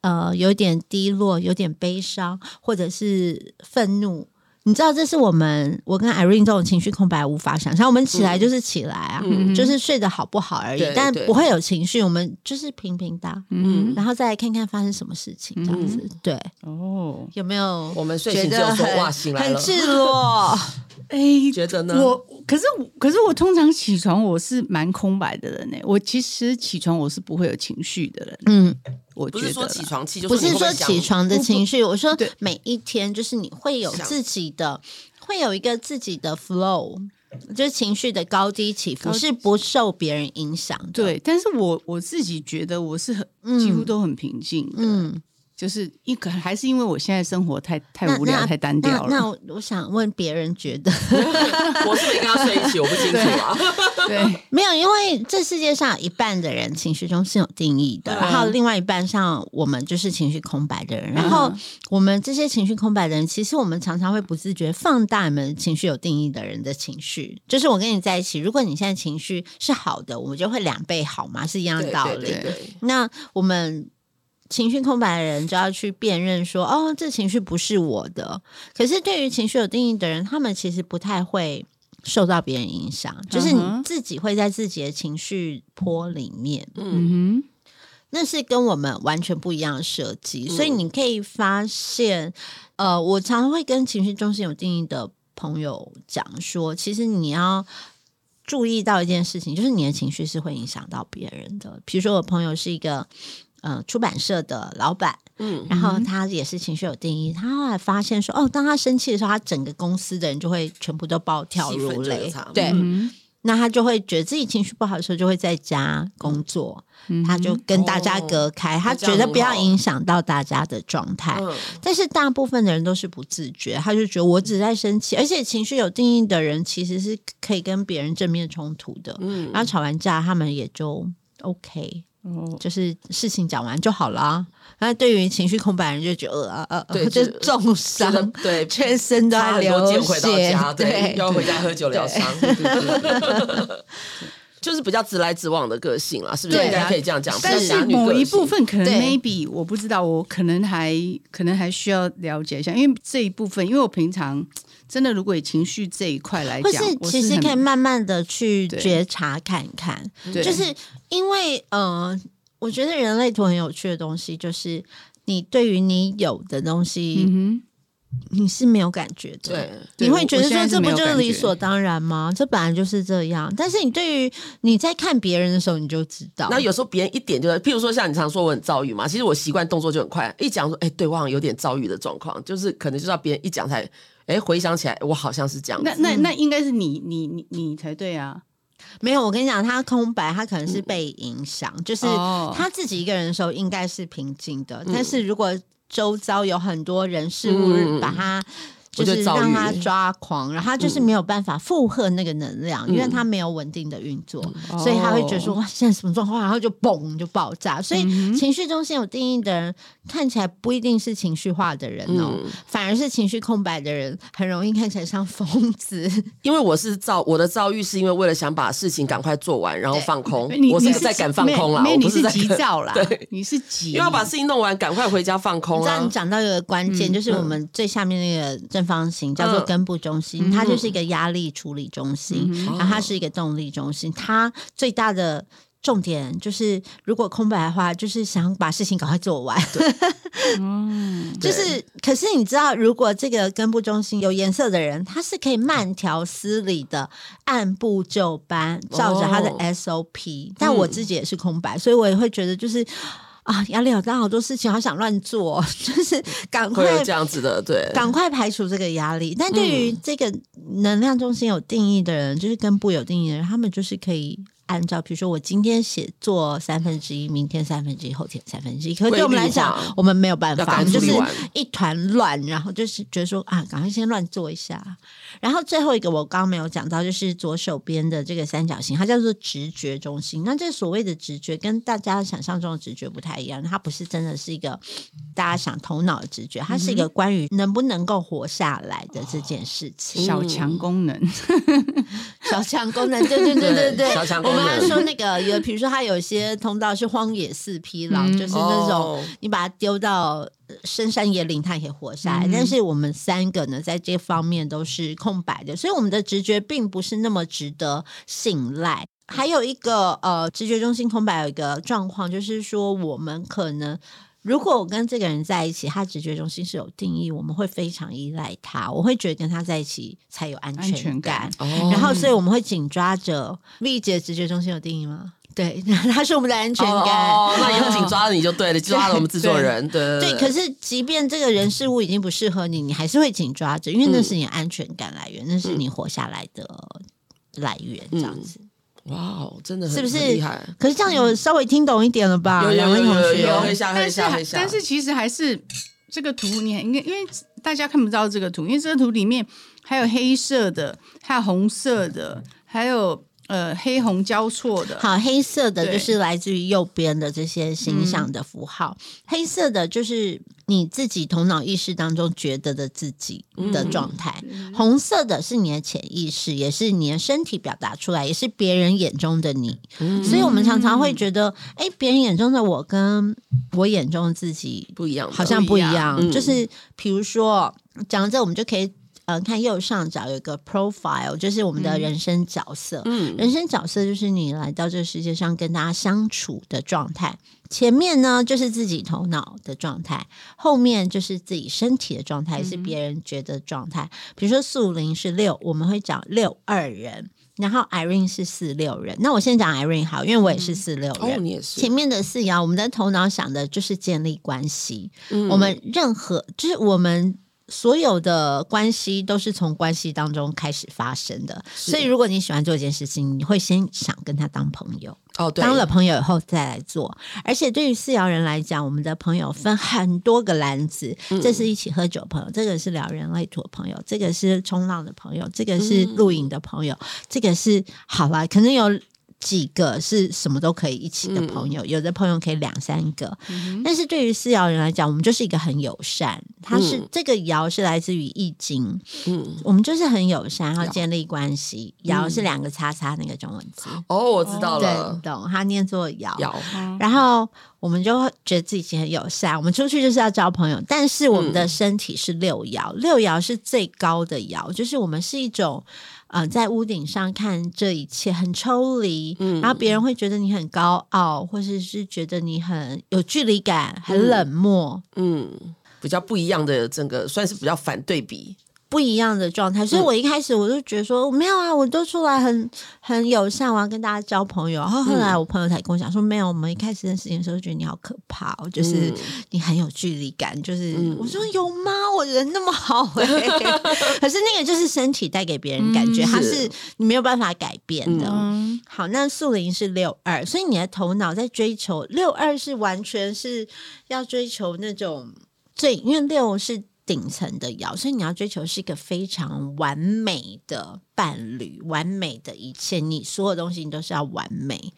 呃，有点低落，有点悲伤，或者是愤怒。你知道，这是我们我跟 Irene 这种情绪空白无法想象。我们起来就是起来啊，嗯、就是睡得好不好而已，对但不会有情绪。我们就是平平的，嗯，然后再来看看发生什么事情，这样子。嗯、对，哦，有没有？我们睡醒就说哇，醒来了，很赤裸。哎，觉得呢？我可是可是我通常起床我是蛮空白的人呢。我其实起床我是不会有情绪的人。嗯。我觉得不是说起床气，就不是说起床的情绪。我说每一天，就是你会有自己的，会有一个自己的 flow，就是情绪的高低起伏是不受别人影响的。对，但是我我自己觉得我是很几乎都很平静的。嗯。就是一个还是因为我现在生活太太无聊太单调了。那我我想问别人觉得 我是没跟他睡一起，我不清楚啊。对，没有，因为这世界上一半的人情绪中是有定义的，然后另外一半像我们就是情绪空白的人，然后我们这些情绪空白的人，其实我们常常会不自觉放大你们情绪有定义的人的情绪。就是我跟你在一起，如果你现在情绪是好的，我们就会两倍好嘛，是一样的道理。对对对，那我们。情绪空白的人就要去辨认说，哦，这情绪不是我的。可是对于情绪有定义的人，他们其实不太会受到别人影响，就是你自己会在自己的情绪波里面，嗯。哼，那是跟我们完全不一样的设计，所以你可以发现，呃，我常常会跟情绪中心有定义的朋友讲说，其实你要注意到一件事情，就是你的情绪是会影响到别人的。比如说，我朋友是一个呃出版社的老板，嗯，然后他也是情绪有定义，他后来发现说，哦，当他生气的时候，他整个公司的人就会全部都暴跳如雷，对。嗯那他就会觉得自己情绪不好的时候，就会在家工作，嗯、他就跟大家隔开，哦、他觉得不要影响到大家的状态。嗯、但是大部分的人都是不自觉，他就觉得我只在生气，而且情绪有定义的人其实是可以跟别人正面冲突的。嗯，然后吵完架，他们也就 OK。就是事情讲完就好了。那对于情绪空白人就觉得呃呃，对，就重伤，对，全身都要流血，回到家，对，要回家喝酒疗伤，就是比较直来直往的个性啦，是不是？应该可以这样讲。但是某一部分可能 maybe 我不知道，我可能还可能还需要了解一下，因为这一部分，因为我平常。真的，如果以情绪这一块来讲，或是其实可以慢慢的去觉察看看，对就是因为呃，我觉得人类图很有趣的东西，就是你对于你有的东西，嗯、哼你是没有感觉的，对，你会觉得说这不就是理所当然吗？这本来就是这样。但是你对于你在看别人的时候，你就知道。那有时候别人一点就是，譬如说像你常说我很躁郁嘛，其实我习惯动作就很快，一讲说，哎，对，我好像有点躁郁的状况，就是可能就是要别人一讲才。哎，回想起来，我好像是这样子。那那那应该是你你你你才对啊！没有，我跟你讲，他空白，他可能是被影响，嗯、就是他自己一个人的时候应该是平静的，嗯、但是如果周遭有很多人事物把他。就是让他抓狂，然后他就是没有办法负荷那个能量，嗯、因为他没有稳定的运作，嗯、所以他会觉得说哇，现在什么状况，然后就嘣就爆炸。所以情绪中心有定义的人，看起来不一定是情绪化的人哦，嗯、反而是情绪空白的人，很容易看起来像疯子。因为我是躁，我的躁郁是因为为了想把事情赶快做完，然后 放空。对我是在赶放空啦，没有，我不是在急躁啦，对，你是急，因为要把事情弄完，赶快回家放空啊。你讲到一个关键，嗯、就是我们最下面那个正方形叫做根部中心，嗯、它就是一个压力处理中心，嗯、然后它是一个动力中心。它最大的重点就是，如果空白的话，就是想把事情赶快做完。嗯，就是，可是你知道，如果这个根部中心有颜色的人，他是可以慢条斯理的按部就班，照着他的 SOP。哦、但我自己也是空白，所以我也会觉得就是。啊，压力好大，好多事情好想乱做，就是赶快这样子的，对，赶快排除这个压力。但对于这个能量中心有定义的人，嗯、就是根部有定义的人，他们就是可以。按照比如说，我今天写作三分之一，明天三分之一，后天三分之一。可是对我们来讲，我们没有办法，就是一团乱，然后就是觉得说啊，赶快先乱做一下。然后最后一个我刚刚没有讲到，就是左手边的这个三角形，它叫做直觉中心。那这所谓的直觉，跟大家想象中的直觉不太一样，它不是真的是一个大家想头脑的直觉，它是一个关于能不能够活下来的这件事情。小强功能，小强功能，对对对对对，小强功能。我们说那个有，比如说它有些通道是荒野四匹狼，嗯、就是那种你把它丢到深山野岭，它也可以活下来。嗯、但是我们三个呢，在这方面都是空白的，所以我们的直觉并不是那么值得信赖。还有一个呃，直觉中心空白有一个状况，就是说我们可能。如果我跟这个人在一起，他直觉中心是有定义，我们会非常依赖他，我会觉得跟他在一起才有安全感。全感哦、然后，所以我们会紧抓着。丽姐直觉中心有定义吗？对，他是我们的安全感。哦，那以后紧抓着你就对了，抓了我们制作人。对对，对，对。可是，即便这个人事物已经不适合你，你还是会紧抓着，因为那是你安全感来源，嗯、那是你活下来的来源，这样子。嗯哇哦，真的很是不是厉害？可是这样有稍微听懂一点了吧？有有有有有，但是但是其实还是这个图，你应该因为大家看不到这个图，因为这个图里面还有黑色的，还有红色的，还有。呃，黑红交错的，好，黑色的就是来自于右边的这些形象的符号，嗯、黑色的就是你自己头脑意识当中觉得的自己的状态，嗯、红色的是你的潜意识，也是你的身体表达出来，也是别人眼中的你。嗯、所以我们常常会觉得，哎，别人眼中的我跟我眼中的自己不一样，好像不一样。嗯、就是比如说讲到这，我们就可以。呃看右上角有一个 profile，就是我们的人生角色。嗯，人生角色就是你来到这个世界上跟大家相处的状态。前面呢就是自己头脑的状态，后面就是自己身体的状态，是别人觉得状态。比如说素林是六，我们会讲六二人。然后 Irene 是四六人，那我先讲 Irene 好，因为我也是四六人。哦，你也是。前面的四爻，我们的头脑想的就是建立关系。嗯，我们任何就是我们所有的关系都是从关系当中开始发生的。所以，如果你喜欢做一件事情，你会先想跟他当朋友。哦，对，当了朋友以后再来做，而且对于四爻人来讲，我们的朋友分很多个篮子，嗯、这是一起喝酒的朋友，这个是聊人类图的朋友，这个是冲浪的朋友，这个是露营的朋友，嗯、这个是好吧，可能有。几个是什么都可以一起的朋友，嗯、有的朋友可以两三个，嗯、但是对于四爻人来讲，我们就是一个很友善。它是、嗯、这个爻是来自于易经，嗯，我们就是很友善，然后建立关系。爻是两个叉叉那个中文字，哦，我知道了，对，懂，它念作爻。爻，然后我们就会觉得自己很友善，我们出去就是要交朋友。但是我们的身体是六爻，嗯、六爻是最高的爻，就是我们是一种。呃，在屋顶上看这一切很抽离，嗯，然后别人会觉得你很高傲，或者是觉得你很有距离感，很冷漠，嗯，嗯，比较不一样的整个算是比较反对比。不一样的状态，所以我一开始我就觉得说，嗯、没有啊，我都出来很很友善，我要跟大家交朋友。然后后来我朋友才跟我讲说，没有，我们一开始认识的时候觉得你好可怕，就是你很有距离感。就是、嗯、我说有吗？我人那么好哎、欸，可是那个就是身体带给别人感觉，它、嗯、是你没有办法改变的。嗯、好，那素林是六二，所以你的头脑在追求六二是完全是要追求那种最，因为六是。顶层的爻，所以你要追求是一个非常完美的伴侣，完美的一切，你所有东西你都是要完美。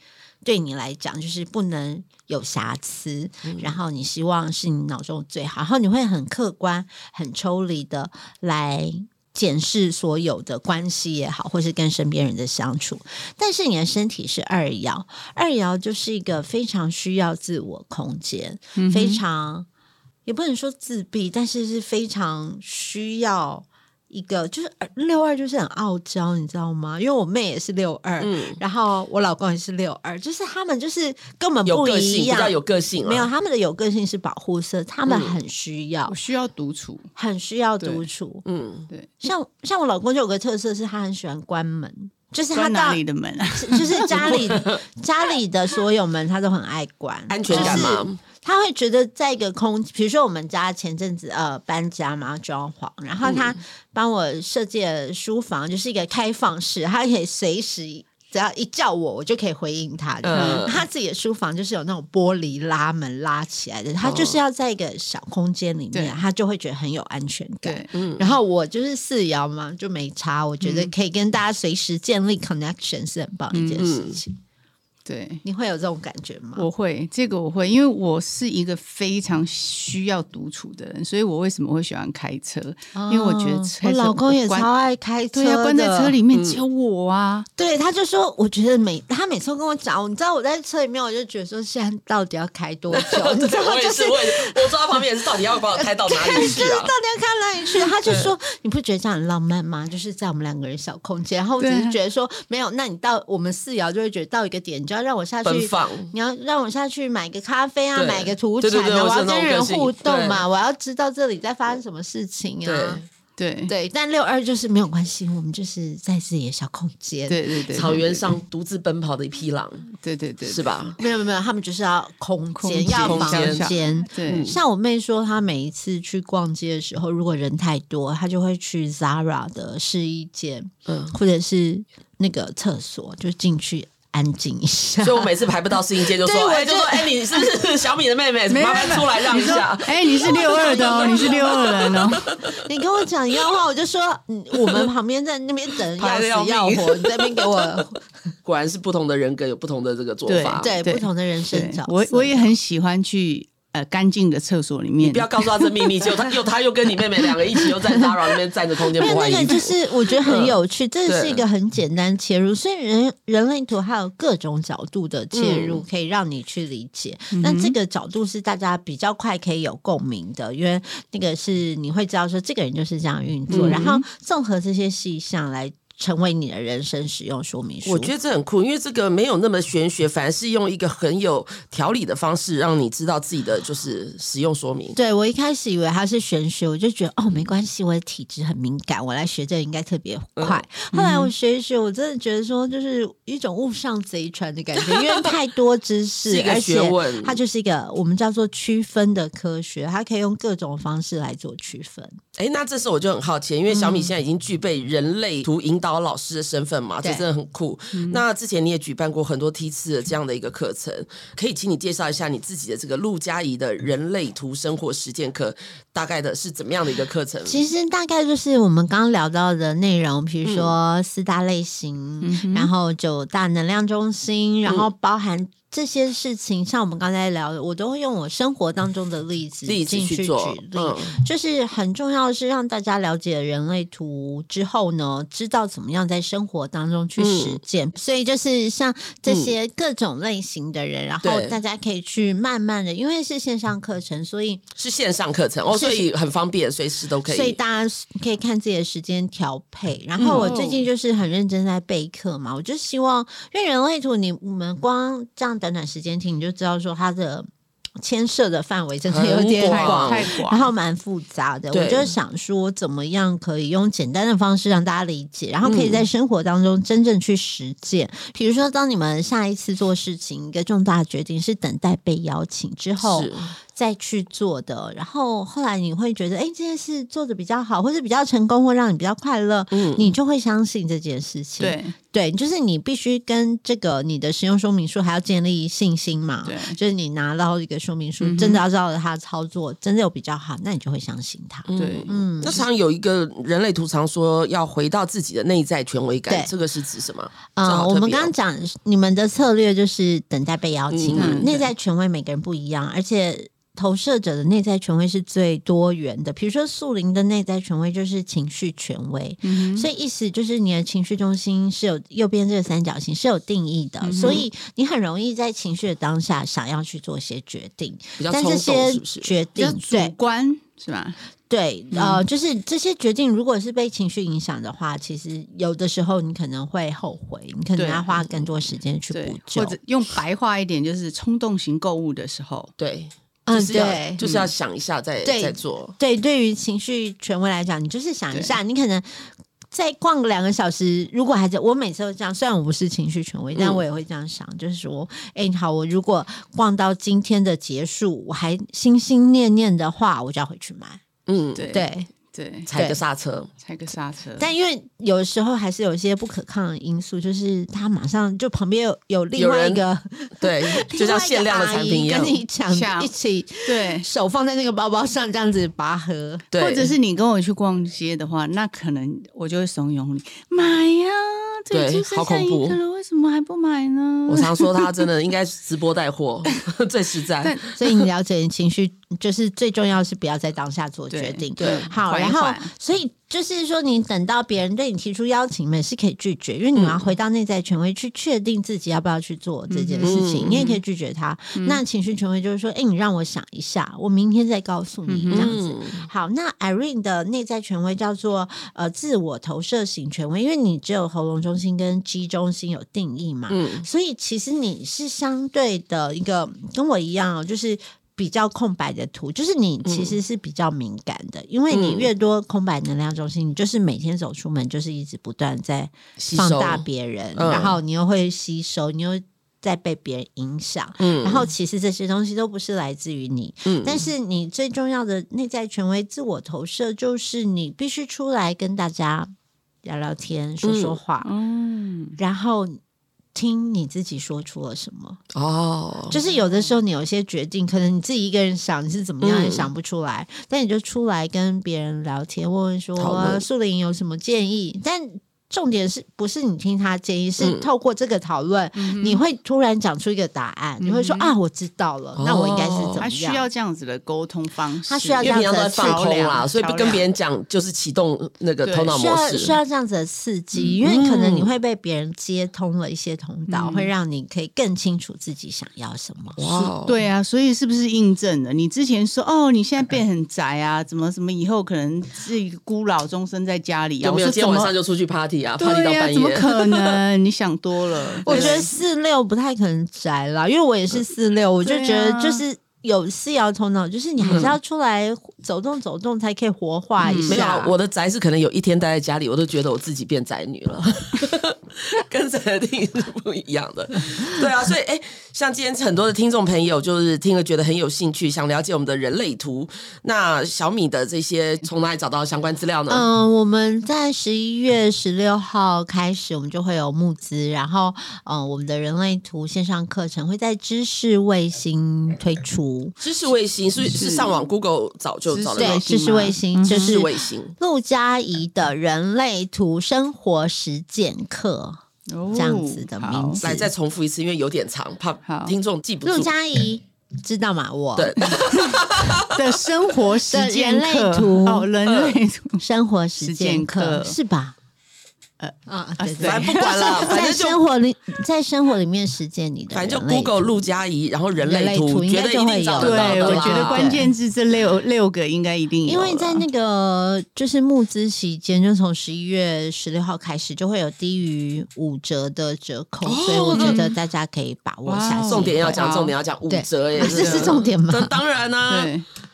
对你来讲，就是不能有瑕疵。嗯、然后你希望是你脑中最好，然后你会很客观、很抽离的来检视所有的关系也好，或是跟身边人的相处。但是你的身体是二爻，二爻就是一个非常需要自我空间，嗯、非常。也不能说自闭，但是是非常需要一个，就是六二就是很傲娇，你知道吗？因为我妹也是六二，嗯，然后我老公也是六二，就是他们就是根本不一样，比较有个性，没有他们的有个性是保护色，他们很需要，嗯、需要独处，很需要独处，嗯，对，像像我老公就有个特色是他很喜欢关门。就是他哪里的门啊？就是家里 家里的所有门，他都很爱关，安全感嘛？就是他会觉得在一个空，比如说我们家前阵子呃搬家嘛，装潢，然后他帮我设计了书房，就是一个开放式，他可以随时。只要一叫我，我就可以回应他。嗯、他自己的书房就是有那种玻璃拉门拉起来的，他就是要在一个小空间里面，对他就会觉得很有安全感。嗯、然后我就是四爻嘛，就没差。我觉得可以跟大家随时建立 connection 是很棒的一件事情。嗯对，你会有这种感觉吗？我会，这个我会，因为我是一个非常需要独处的人，所以我为什么会喜欢开车？哦、因为我觉得车我老公也超爱开车，对啊，关在车里面只有我啊。嗯、对，他就说，我觉得每他每次跟我讲，你知道我在车里面，我就觉得说，现在到底要开多久？你知道，就是我坐在旁边也是，到底要把我开到哪里去啊？到底要开哪里去？他就说，你不觉得这样很浪漫吗？就是在我们两个人小空间，然后我只是觉得说，没有，那你到我们四爻就会觉得到一个点，你就要让我下去。你要让我下去买个咖啡啊，买个土产啊，我要跟人互动嘛，我要知道这里在发生什么事情啊。对。对，但六二就是没有关系，我们就是在自己的小空间，对对对，草原上独自奔跑的一匹狼，对对对，是吧？没有没有，他们就是要空间，要房间。对，像我妹说，她每一次去逛街的时候，如果人太多，她就会去 Zara 的试衣间，嗯，或者是那个厕所，就进去。安静一下，所以我每次排不到试音间就说，哎，就说，哎，你是不是 小米的妹妹？麻烦出来让一下。哎，你是 六二的哦，你是六二人哦。你跟我讲一样话，我就说，我们旁边在那边等要死要活，你在那边给我。果然是不同的人格有不同的这个做法，对，不同的人生角。我我也很喜欢去呃干净的厕所里面。你不要告诉他这秘密，结果他 又他又跟你妹妹两个一起又在 Zara 那边占着空间不换衣服。那个就是我觉得很有趣，这是一个很简单切入，所以人人类图还有各种角度的切入，可以让你去理解。那、嗯、这个角度是大家比较快可以有共鸣的，因为那个是你会知道说这个人就是这样运作，嗯、然后综合这些细项来。成为你的人生使用说明书，我觉得这很酷，因为这个没有那么玄学，反而是用一个很有条理的方式，让你知道自己的就是使用说明。对，我一开始以为它是玄学，我就觉得哦，没关系，我的体质很敏感，我来学这个应该特别快。嗯、后来我学一学，我真的觉得说，就是一种误上贼船的感觉，因为太多知识，而且它就是一个我们叫做区分的科学，它可以用各种方式来做区分。哎，那这时候我就很好奇，因为小米现在已经具备人类图引导老师的身份嘛，这真的很酷。那之前你也举办过很多梯次的这样的一个课程，可以请你介绍一下你自己的这个陆佳怡的人类图生活实践课，大概的是怎么样的一个课程？其实大概就是我们刚刚聊到的内容，比如说四大类型，嗯、然后九大能量中心，然后包含。这些事情，像我们刚才聊的，我都会用我生活当中的例子进去举例，嗯、就是很重要的是让大家了解人类图之后呢，知道怎么样在生活当中去实践。嗯、所以就是像这些各种类型的人，嗯、然后大家可以去慢慢的，因为是线上课程，所以是线上课程哦，所以很方便，随时都可以。所以大家可以看自己的时间调配。然后我最近就是很认真在备课嘛，我就希望，因为人类图你我们光这样。短短时间听，你就知道说它的牵涉的范围真的有点广，太广，然后蛮复杂的。我就想说，怎么样可以用简单的方式让大家理解，然后可以在生活当中真正去实践。嗯、比如说，当你们下一次做事情一个重大决定是等待被邀请之后。再去做的，然后后来你会觉得，哎，这件事做的比较好，或者比较成功，或让你比较快乐，嗯，你就会相信这件事情。对对，就是你必须跟这个你的使用说明书还要建立信心嘛。对，就是你拿到一个说明书，嗯、真的要照着它操作真的有比较好，那你就会相信它。对，嗯。那常有一个人类图常说要回到自己的内在权威感，这个是指什么？啊、呃，我们刚刚讲你们的策略就是等待被邀请嘛，嗯、内在权威每个人不一样，而且。投射者的内在权威是最多元的，比如说素林的内在权威就是情绪权威，嗯、所以意思就是你的情绪中心是有右边这个三角形是有定义的，嗯、所以你很容易在情绪的当下想要去做一些决定，但这些决定主观是吧？对，呃，就是这些决定如果是被情绪影响的话，其实有的时候你可能会后悔，你可能要花更多时间去补救，或者用白话一点就是冲动型购物的时候，对。就是要对，就是要想一下再再、嗯、做。对，对于情绪权威来讲，你就是想一下，你可能再逛个两个小时。如果还在我每次都这样，虽然我不是情绪权威，但我也会这样想，嗯、就是说，哎、欸，好，我如果逛到今天的结束，我还心心念念的话，我就要回去买。嗯，对。对对，踩个刹车，踩个刹车。但因为有时候还是有一些不可抗的因素，就是他马上就旁边有有另外一个，对，就像限量的产品一样，跟你抢一起，对，手放在那个包包上这样子拔河。对，或者是你跟我去逛街的话，那可能我就会怂恿你买呀。对，好恐怖！为什么还不买呢？我常说他真的 应该直播带货 最实在。所以你了解你情绪，就是最重要是不要在当下做决定。对，好，然后所以。就是说，你等到别人对你提出邀请，你们是可以拒绝，因为你们要回到内在权威去确定自己要不要去做这件事情。嗯、你也可以拒绝他。嗯、那情绪权威就是说，哎，你让我想一下，我明天再告诉你这样子。嗯、好，那 Irene 的内在权威叫做呃自我投射型权威，因为你只有喉咙中心跟 G 中心有定义嘛，嗯、所以其实你是相对的一个跟我一样，就是。比较空白的图，就是你其实是比较敏感的，嗯、因为你越多空白能量中心，你就是每天走出门就是一直不断在放大别人，嗯、然后你又会吸收，你又在被别人影响，嗯，然后其实这些东西都不是来自于你，嗯，但是你最重要的内在权威自我投射，就是你必须出来跟大家聊聊天，说说话，嗯，嗯。然后。听你自己说出了什么。哦，就是有的时候你有些决定，可能你自己一个人想你是怎么样也想不出来，嗯、但你就出来跟别人聊天，问问说树林有什么建议。但重点是不是你听他建议，是透过这个讨论，嗯、你会突然讲出一个答案，嗯、你会说啊，我知道了，哦、那我应该是怎么样？他需要这样子的沟通方式，他需要这样子的放空啦，所以不跟别人讲就是启动那个头脑模式，需要需要这样子的刺激，因为可能你会被别人接通了一些通道，嗯、会让你可以更清楚自己想要什么。哇，对啊，所以是不是印证了你之前说哦，你现在变很宅啊，怎么怎么以后可能是一个孤老终身在家里啊？有没有今天晚上就出去 party 啊？party 到半夜？怎么可能？你想多了。我觉得四六不太可能宅啦，因为我也是四六，我就觉得就是有四爻头脑，就是你还是要出来走动走动，才可以活化一下。没有，我的宅是可能有一天待在家里，我都觉得我自己变宅女了。跟宅的定义是不一样的，对啊，所以哎、欸，像今天很多的听众朋友就是听了觉得很有兴趣，想了解我们的人类图。那小米的这些从哪里找到相关资料呢？嗯、呃，我们在十一月十六号开始，我们就会有募资，然后嗯、呃，我们的人类图线上课程会在知识卫星推出。知识卫星是是上网 Google 早就对，知识卫星就是卫星。陆佳怡的人类图生活实践课。这样子的名字，来再重复一次，因为有点长，怕听众记不住。陆佳怡知道吗？我对 的生活实践人类图哦，人类图生活实践课是吧？呃啊，对对，反正不管了，反正生活里，在生活里面实践你的，反正就 Google 陆佳怡，然后人类图，绝对一定找得到。对，我觉得关键字这六六个应该一定有，因为在那个就是募资期间，就从十一月十六号开始，就会有低于五折的折扣，所以我觉得大家可以把握一下。重点要讲，重点要讲五折耶，这是重点吗？这当然啦。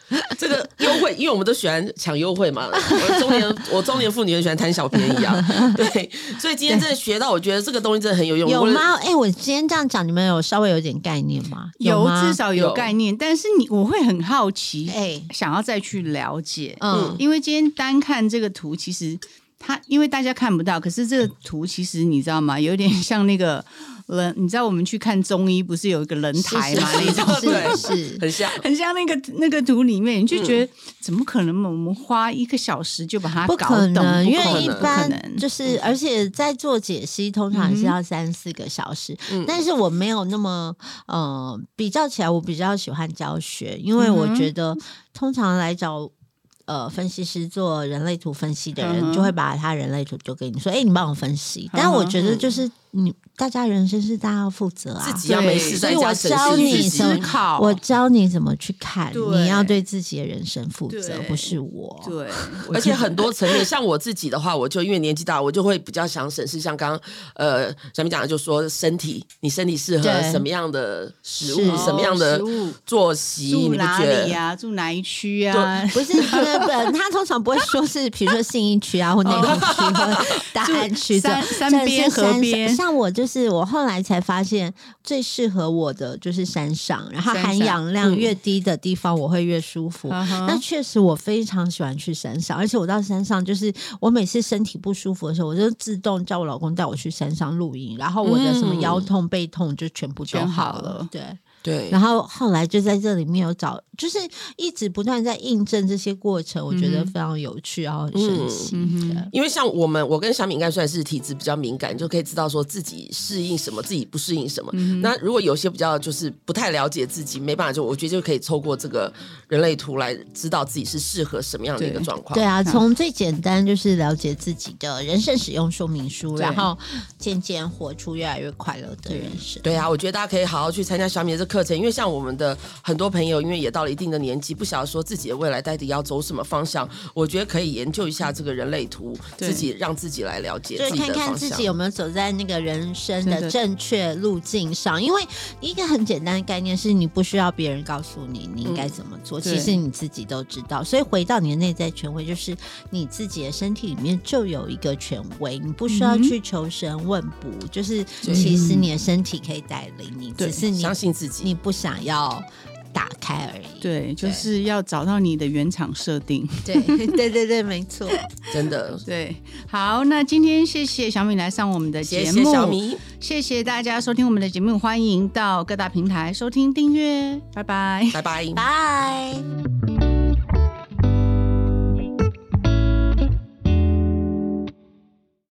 这个优惠，因为我们都喜欢抢优惠嘛。我中年，我中年妇女很喜欢贪小便宜啊。对，所以今天真的学到，我觉得这个东西真的很有用。有吗？哎、欸，我今天这样讲，你们有稍微有点概念吗？有，有至少有概念。但是你，我会很好奇，哎、欸，想要再去了解。嗯，因为今天单看这个图，其实它，因为大家看不到，可是这个图其实你知道吗？有点像那个。人，你知道我们去看中医，不是有一个人台吗？那种对，是很像，很像那个那个图里面，你就觉得怎么可能？我们花一个小时就把它搞懂？不可能，因为一般就是，而且在做解析，通常是要三四个小时。但是我没有那么呃，比较起来，我比较喜欢教学，因为我觉得通常来找。呃，分析师做人类图分析的人，就会把他人类图就给你说，哎、欸，你帮我分析。但我觉得就是你大家人生是大家要负责啊，自己要没事在家所以我教你思考，我教你怎么去看，你要对自己的人生负责，不是我。对，而且很多层面，像我自己的话，我就因为年纪大，我就会比较想审视，像刚刚呃咱们讲的，就说身体，你身体适合什么样的食物，什么样的作息，住哪里呀、啊？住哪一区啊？不是。本，他通常不会说是，比如说信义区啊，或内湖区，或大安区 这山边河边。像我就是，我后来才发现，最适合我的就是山上，然后含氧量越低的地方，我会越舒服。那确实，我非常喜欢去山上，而且我到山上，就是我每次身体不舒服的时候，我就自动叫我老公带我去山上露营，然后我的什么腰痛、背痛就全部都好了。对。对，然后后来就在这里面有找，就是一直不断在印证这些过程，我觉得非常有趣，然后很神奇。因为像我们，我跟小米应该算是体质比较敏感，就可以知道说自己适应什么，自己不适应什么。嗯、那如果有些比较就是不太了解自己，没办法，就我觉得就可以透过这个人类图来知道自己是适合什么样的一个状况。对，对啊，从最简单就是了解自己的人生使用说明书，然后渐渐活出越来越快乐的人生。对啊，我觉得大家可以好好去参加小米的这个课程，因为像我们的很多朋友，因为也到了一定的年纪，不晓得说自己的未来到底要走什么方向。我觉得可以研究一下这个人类图，自己让自己来了解自己的方向，就看看自己有没有走在那个人生的正确路径上。因为一个很简单的概念是你不需要别人告诉你你应该怎么做，嗯、其实你自己都知道。所以回到你的内在权威，就是你自己的身体里面就有一个权威，你不需要去求神问卜，嗯、就是其实你的身体可以带领你，只是你相信自己，你不想。要打开而已，对，就是要找到你的原厂设定。对，对，对，对，没错，真的，对。好，那今天谢谢小米来上我们的节目，谢谢小米，谢谢大家收听我们的节目，欢迎到各大平台收听订阅，拜拜，拜拜，拜。